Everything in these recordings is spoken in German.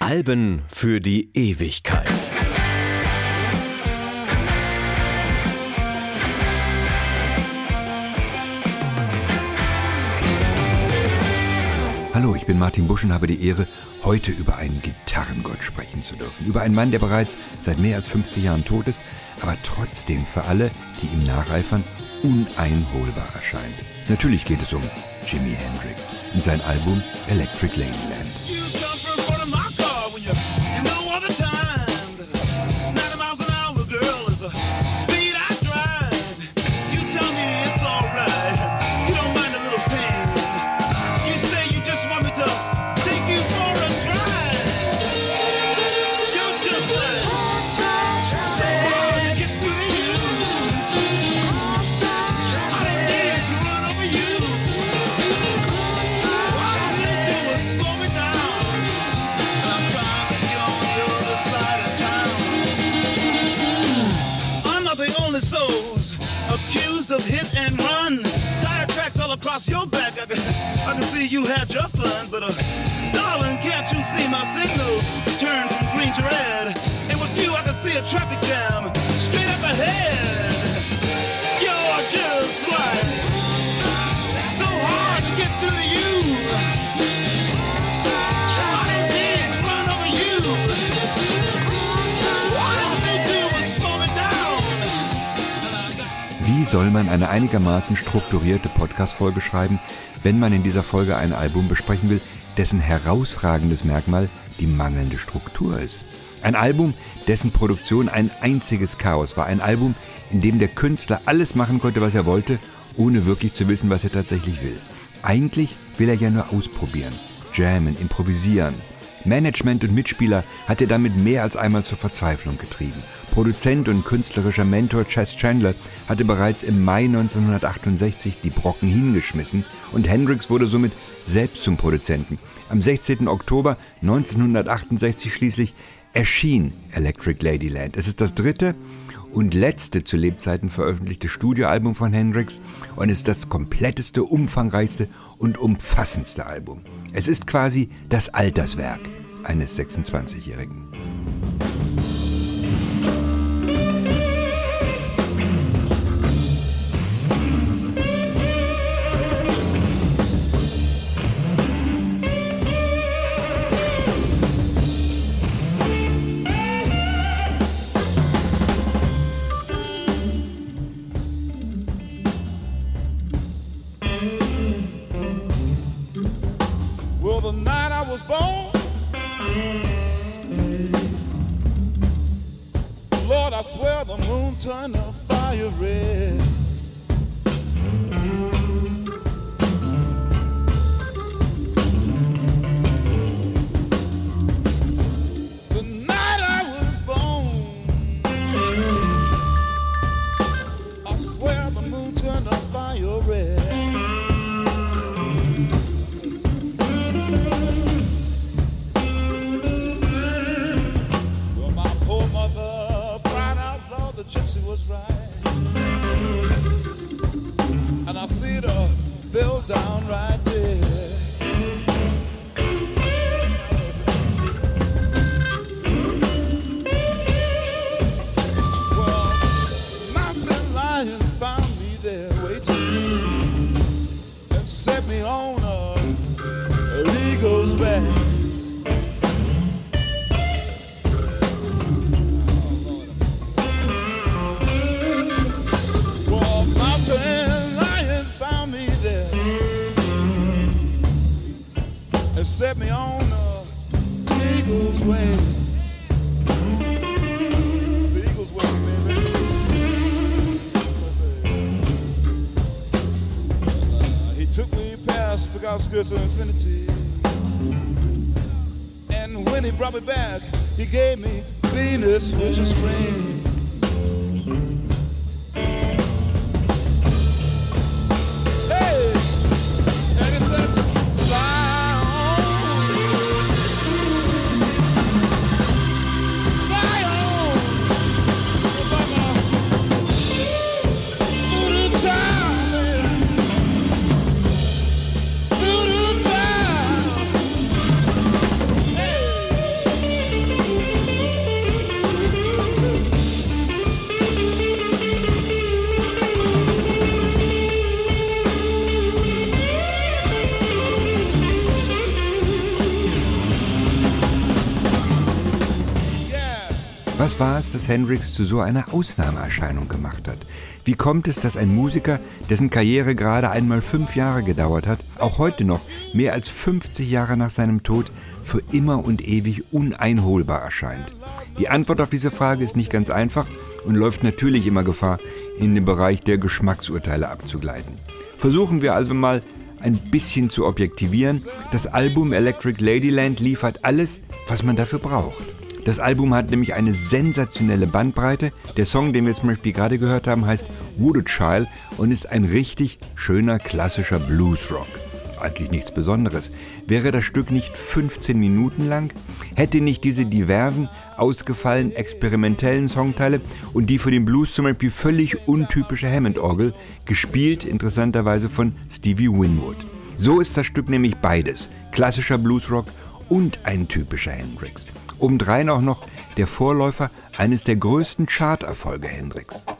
Alben für die Ewigkeit. Hallo, ich bin Martin Busch und habe die Ehre, heute über einen Gitarrengott sprechen zu dürfen. Über einen Mann, der bereits seit mehr als 50 Jahren tot ist, aber trotzdem für alle, die ihm nacheifern, uneinholbar erscheint. Natürlich geht es um Jimi Hendrix und sein Album Electric Ladyland. Soll man eine einigermaßen strukturierte Podcast-Folge schreiben, wenn man in dieser Folge ein Album besprechen will, dessen herausragendes Merkmal die mangelnde Struktur ist? Ein Album, dessen Produktion ein einziges Chaos war. Ein Album, in dem der Künstler alles machen konnte, was er wollte, ohne wirklich zu wissen, was er tatsächlich will. Eigentlich will er ja nur ausprobieren, jammen, improvisieren. Management und Mitspieler hat er damit mehr als einmal zur Verzweiflung getrieben. Produzent und künstlerischer Mentor Chess Chandler hatte bereits im Mai 1968 die Brocken hingeschmissen und Hendrix wurde somit selbst zum Produzenten. Am 16. Oktober 1968 schließlich erschien Electric Ladyland. Es ist das dritte und letzte zu Lebzeiten veröffentlichte Studioalbum von Hendrix und ist das kompletteste, umfangreichste und umfassendste Album. Es ist quasi das Alterswerk eines 26-Jährigen. I swear the moon turned a fire red. I swear the moon turned a fire red. was right. And I see the bill down right. Was war es, das Hendrix zu so einer Ausnahmeerscheinung gemacht hat? Wie kommt es, dass ein Musiker, dessen Karriere gerade einmal fünf Jahre gedauert hat, auch heute noch, mehr als 50 Jahre nach seinem Tod, für immer und ewig uneinholbar erscheint? Die Antwort auf diese Frage ist nicht ganz einfach und läuft natürlich immer Gefahr, in den Bereich der Geschmacksurteile abzugleiten. Versuchen wir also mal ein bisschen zu objektivieren. Das Album Electric Ladyland liefert alles, was man dafür braucht. Das Album hat nämlich eine sensationelle Bandbreite. Der Song, den wir zum Beispiel gerade gehört haben, heißt Wooded Child und ist ein richtig schöner klassischer Bluesrock. Eigentlich nichts Besonderes. Wäre das Stück nicht 15 Minuten lang, hätte nicht diese diversen, ausgefallenen, experimentellen Songteile und die für den Blues zum Beispiel völlig untypische Hammond-Orgel, gespielt interessanterweise von Stevie Winwood. So ist das Stück nämlich beides, klassischer Bluesrock und ein typischer Hendrix. Obendrein auch noch der Vorläufer eines der größten Charterfolge Hendrix.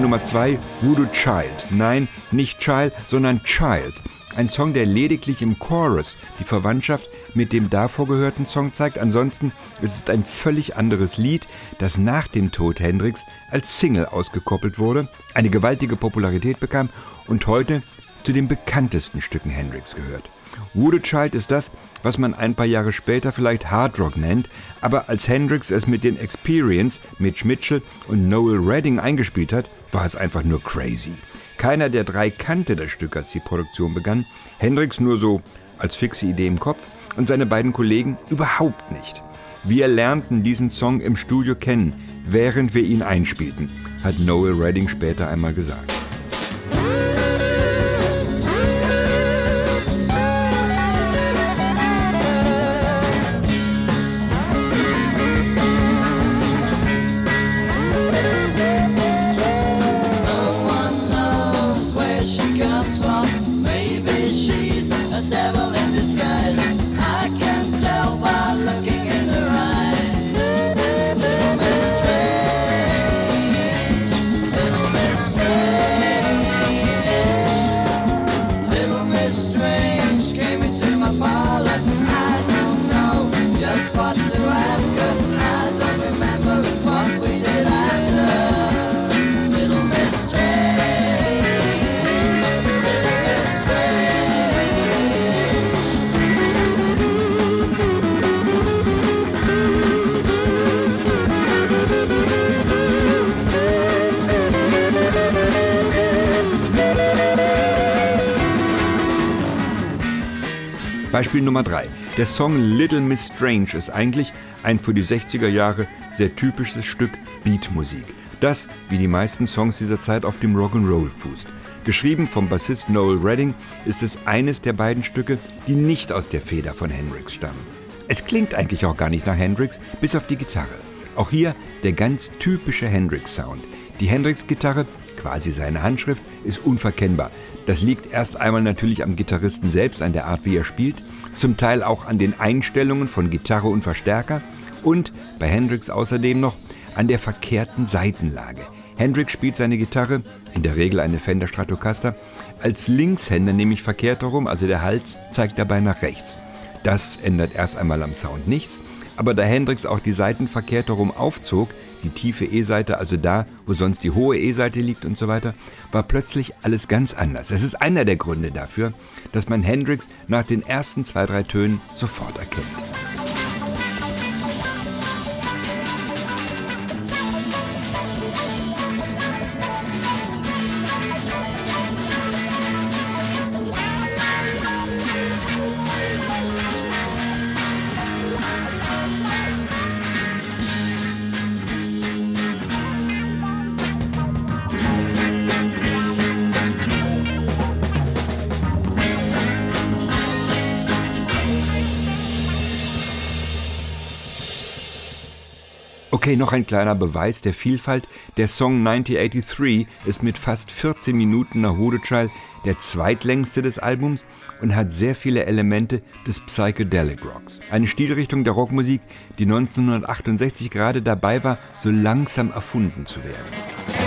Nummer zwei, Voodoo Child. Nein, nicht Child, sondern Child. Ein Song, der lediglich im Chorus die Verwandtschaft mit dem davor gehörten Song zeigt. Ansonsten ist es ein völlig anderes Lied, das nach dem Tod Hendrix als Single ausgekoppelt wurde, eine gewaltige Popularität bekam und heute zu den bekanntesten Stücken Hendrix gehört. Wooded Child ist das, was man ein paar Jahre später vielleicht Hard Rock nennt, aber als Hendrix es mit den Experience, Mitch Mitchell und Noel Redding eingespielt hat, war es einfach nur crazy. Keiner der drei kannte das Stück, als die Produktion begann. Hendrix nur so als fixe Idee im Kopf und seine beiden Kollegen überhaupt nicht. Wir lernten diesen Song im Studio kennen, während wir ihn einspielten, hat Noel Redding später einmal gesagt. Beispiel Nummer 3. Der Song Little Miss Strange ist eigentlich ein für die 60er Jahre sehr typisches Stück Beatmusik. Das, wie die meisten Songs dieser Zeit, auf dem Rock'n'Roll fußt. Geschrieben vom Bassist Noel Redding ist es eines der beiden Stücke, die nicht aus der Feder von Hendrix stammen. Es klingt eigentlich auch gar nicht nach Hendrix, bis auf die Gitarre. Auch hier der ganz typische Hendrix-Sound. Die Hendrix-Gitarre quasi seine Handschrift, ist unverkennbar. Das liegt erst einmal natürlich am Gitarristen selbst, an der Art, wie er spielt, zum Teil auch an den Einstellungen von Gitarre und Verstärker und bei Hendrix außerdem noch an der verkehrten Seitenlage. Hendrix spielt seine Gitarre, in der Regel eine Fender Stratocaster, als Linkshänder nämlich verkehrt herum, also der Hals zeigt dabei nach rechts. Das ändert erst einmal am Sound nichts, aber da Hendrix auch die Seiten verkehrt herum aufzog, die tiefe E-Seite, also da, wo sonst die hohe E-Seite liegt und so weiter, war plötzlich alles ganz anders. Es ist einer der Gründe dafür, dass man Hendrix nach den ersten zwei, drei Tönen sofort erkennt. Okay, noch ein kleiner Beweis der Vielfalt. Der Song 1983 ist mit fast 14 Minuten nach Child der zweitlängste des Albums und hat sehr viele Elemente des Psychedelic Rocks. Eine Stilrichtung der Rockmusik, die 1968 gerade dabei war, so langsam erfunden zu werden.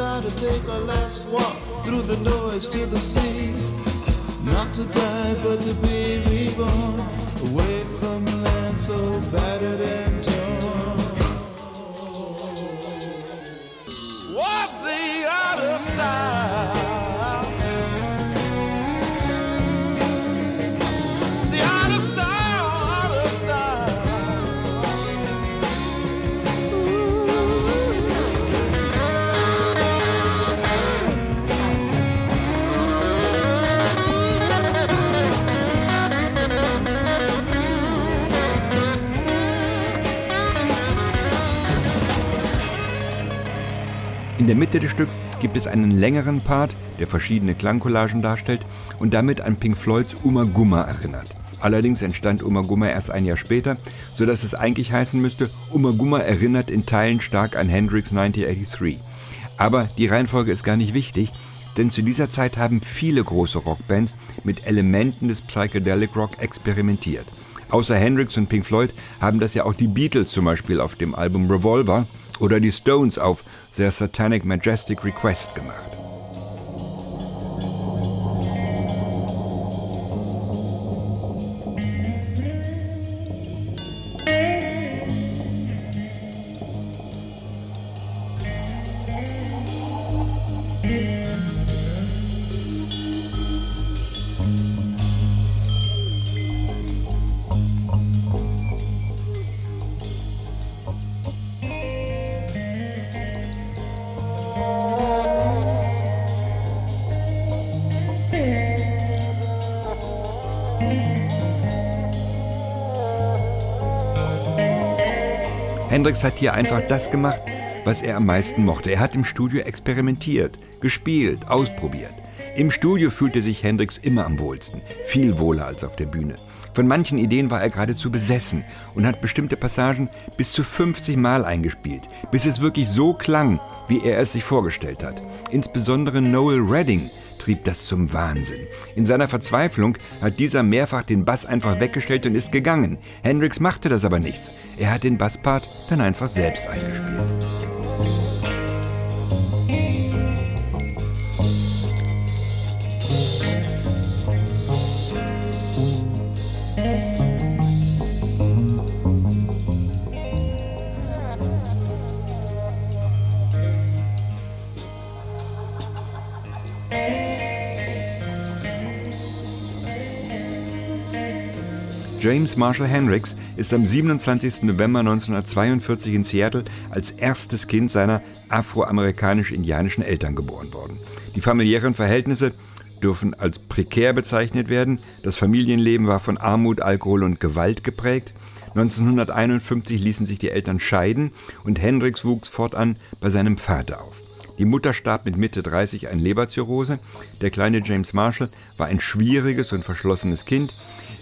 Desire to take a last walk through the noise to the sea. Not to die, but to be reborn away from land so battered der Mitte des Stücks gibt es einen längeren Part, der verschiedene Klangcollagen darstellt und damit an Pink Floyds Uma Gumma erinnert. Allerdings entstand Uma Gumma erst ein Jahr später, sodass es eigentlich heißen müsste, Uma Gumma erinnert in Teilen stark an Hendrix 1983. Aber die Reihenfolge ist gar nicht wichtig, denn zu dieser Zeit haben viele große Rockbands mit Elementen des Psychedelic Rock experimentiert. Außer Hendrix und Pink Floyd haben das ja auch die Beatles zum Beispiel auf dem Album Revolver oder die Stones auf their Satanic Majestic Request gemacht. Hendrix hat hier einfach das gemacht, was er am meisten mochte. Er hat im Studio experimentiert, gespielt, ausprobiert. Im Studio fühlte sich Hendrix immer am wohlsten, viel wohler als auf der Bühne. Von manchen Ideen war er geradezu besessen und hat bestimmte Passagen bis zu 50 Mal eingespielt, bis es wirklich so klang, wie er es sich vorgestellt hat. Insbesondere Noel Redding trieb das zum Wahnsinn. In seiner Verzweiflung hat dieser mehrfach den Bass einfach weggestellt und ist gegangen. Hendrix machte das aber nichts. Er hat den Basspart dann einfach selbst eingespielt. James Marshall Hendricks ist am 27. November 1942 in Seattle als erstes Kind seiner afroamerikanisch-indianischen Eltern geboren worden. Die familiären Verhältnisse dürfen als prekär bezeichnet werden. Das Familienleben war von Armut, Alkohol und Gewalt geprägt. 1951 ließen sich die Eltern scheiden und Hendrix wuchs fortan bei seinem Vater auf. Die Mutter starb mit Mitte 30 an Leberzirrhose. Der kleine James Marshall war ein schwieriges und verschlossenes Kind.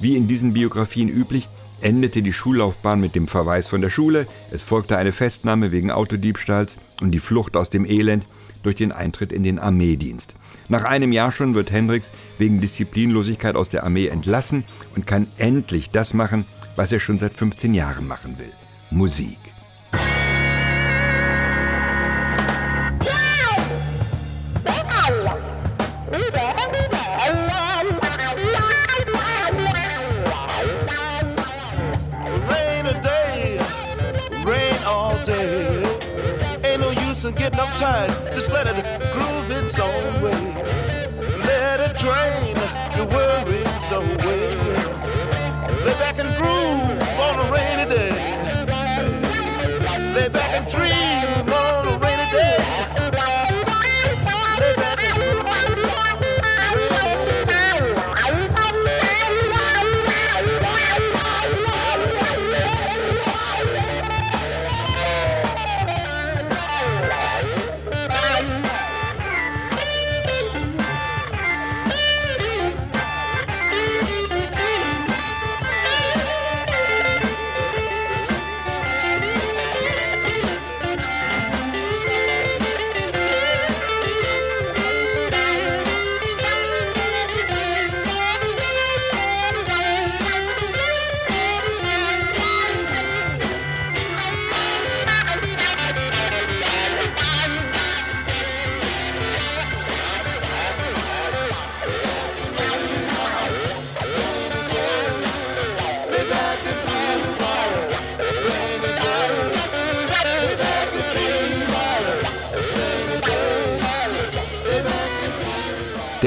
Wie in diesen Biografien üblich, endete die Schullaufbahn mit dem Verweis von der Schule. Es folgte eine Festnahme wegen Autodiebstahls und die Flucht aus dem Elend durch den Eintritt in den Armeedienst. Nach einem Jahr schon wird Hendrix wegen Disziplinlosigkeit aus der Armee entlassen und kann endlich das machen, was er schon seit 15 Jahren machen will. Musik.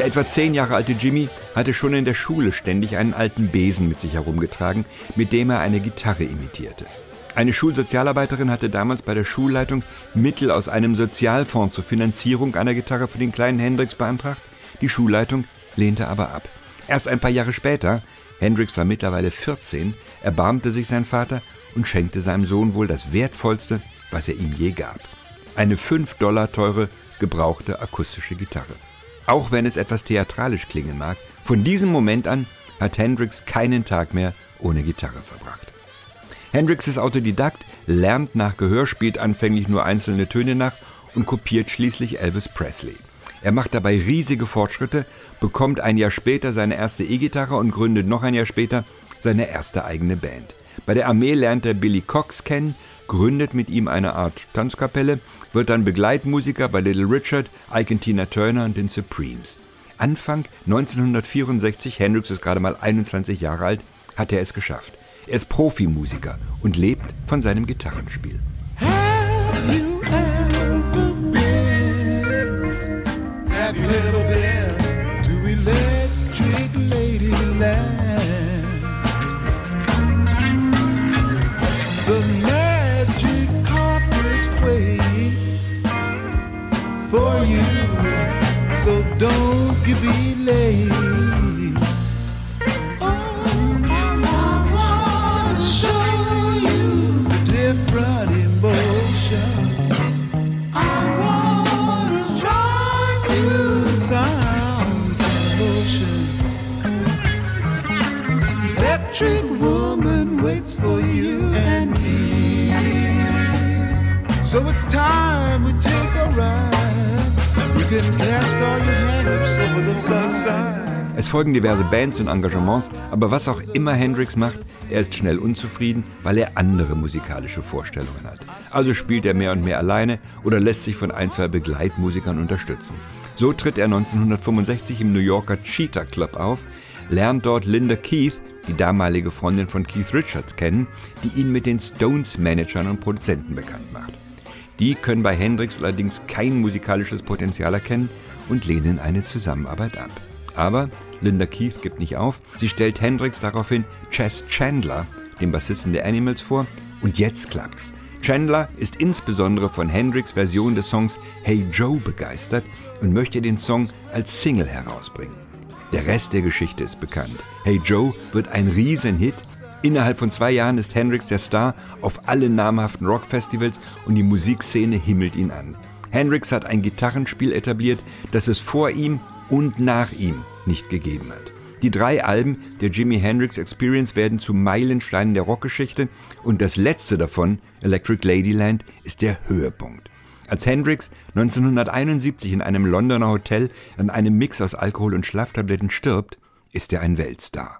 Der etwa zehn Jahre alte Jimmy hatte schon in der Schule ständig einen alten Besen mit sich herumgetragen, mit dem er eine Gitarre imitierte. Eine Schulsozialarbeiterin hatte damals bei der Schulleitung Mittel aus einem Sozialfonds zur Finanzierung einer Gitarre für den kleinen Hendrix beantragt. Die Schulleitung lehnte aber ab. Erst ein paar Jahre später, Hendrix war mittlerweile 14, erbarmte sich sein Vater und schenkte seinem Sohn wohl das Wertvollste, was er ihm je gab. Eine 5 Dollar teure, gebrauchte akustische Gitarre. Auch wenn es etwas theatralisch klingen mag, von diesem Moment an hat Hendrix keinen Tag mehr ohne Gitarre verbracht. Hendrix ist Autodidakt, lernt nach Gehör, spielt anfänglich nur einzelne Töne nach und kopiert schließlich Elvis Presley. Er macht dabei riesige Fortschritte, bekommt ein Jahr später seine erste E-Gitarre und gründet noch ein Jahr später seine erste eigene Band. Bei der Armee lernt er Billy Cox kennen, gründet mit ihm eine Art Tanzkapelle, wird dann Begleitmusiker bei Little Richard, Ike Tina Turner und den Supremes. Anfang 1964, Hendrix ist gerade mal 21 Jahre alt, hat er es geschafft. Er ist Profimusiker und lebt von seinem Gitarrenspiel. So it's time we take a ride. Es folgen diverse Bands und Engagements, aber was auch immer Hendrix macht, er ist schnell unzufrieden, weil er andere musikalische Vorstellungen hat. Also spielt er mehr und mehr alleine oder lässt sich von ein, zwei Begleitmusikern unterstützen. So tritt er 1965 im New Yorker Cheetah Club auf, lernt dort Linda Keith, die damalige Freundin von Keith Richards, kennen, die ihn mit den Stones-Managern und Produzenten bekannt macht. Die können bei Hendrix allerdings kein musikalisches Potenzial erkennen und lehnen eine Zusammenarbeit ab. Aber Linda Keith gibt nicht auf. Sie stellt Hendrix daraufhin Chess Chandler, den Bassisten der Animals, vor. Und jetzt klappt's. Chandler ist insbesondere von Hendrix Version des Songs Hey Joe begeistert und möchte den Song als Single herausbringen. Der Rest der Geschichte ist bekannt. Hey Joe wird ein Riesenhit. Innerhalb von zwei Jahren ist Hendrix der Star auf allen namhaften Rockfestivals und die Musikszene himmelt ihn an. Hendrix hat ein Gitarrenspiel etabliert, das es vor ihm und nach ihm nicht gegeben hat. Die drei Alben der Jimi Hendrix Experience werden zu Meilensteinen der Rockgeschichte und das letzte davon, Electric Ladyland, ist der Höhepunkt. Als Hendrix 1971 in einem Londoner Hotel an einem Mix aus Alkohol und Schlaftabletten stirbt, ist er ein Weltstar.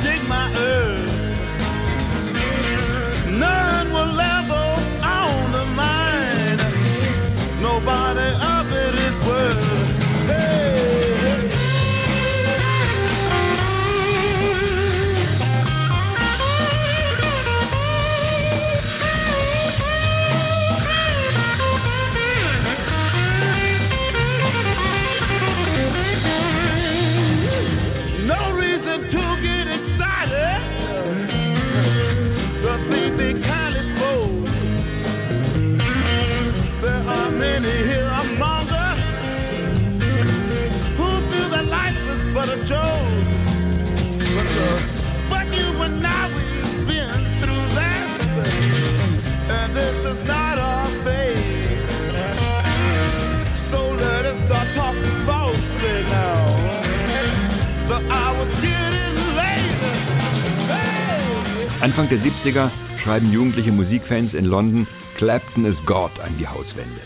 Anfang der 70er schreiben jugendliche Musikfans in London Clapton is God an die Hauswände.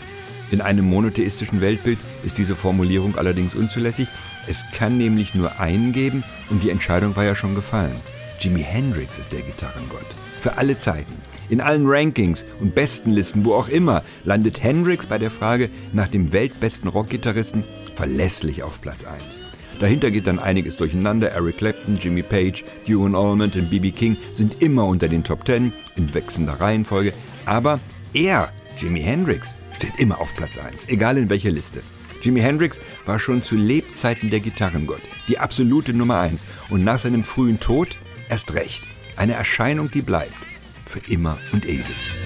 In einem monotheistischen Weltbild ist diese Formulierung allerdings unzulässig. Es kann nämlich nur einen geben und die Entscheidung war ja schon gefallen. Jimi Hendrix ist der Gitarrengott. Für alle Zeiten. In allen Rankings und Bestenlisten, wo auch immer, landet Hendrix bei der Frage nach dem weltbesten Rockgitarristen verlässlich auf Platz 1. Dahinter geht dann einiges durcheinander. Eric Clapton, Jimmy Page, Duane Allman und B.B. King sind immer unter den Top 10 in wechselnder Reihenfolge. Aber er, Jimi Hendrix, steht immer auf Platz 1, egal in welcher Liste. Jimi Hendrix war schon zu Lebzeiten der Gitarrengott, die absolute Nummer 1 und nach seinem frühen Tod erst recht. Eine Erscheinung, die bleibt. Für immer und ewig.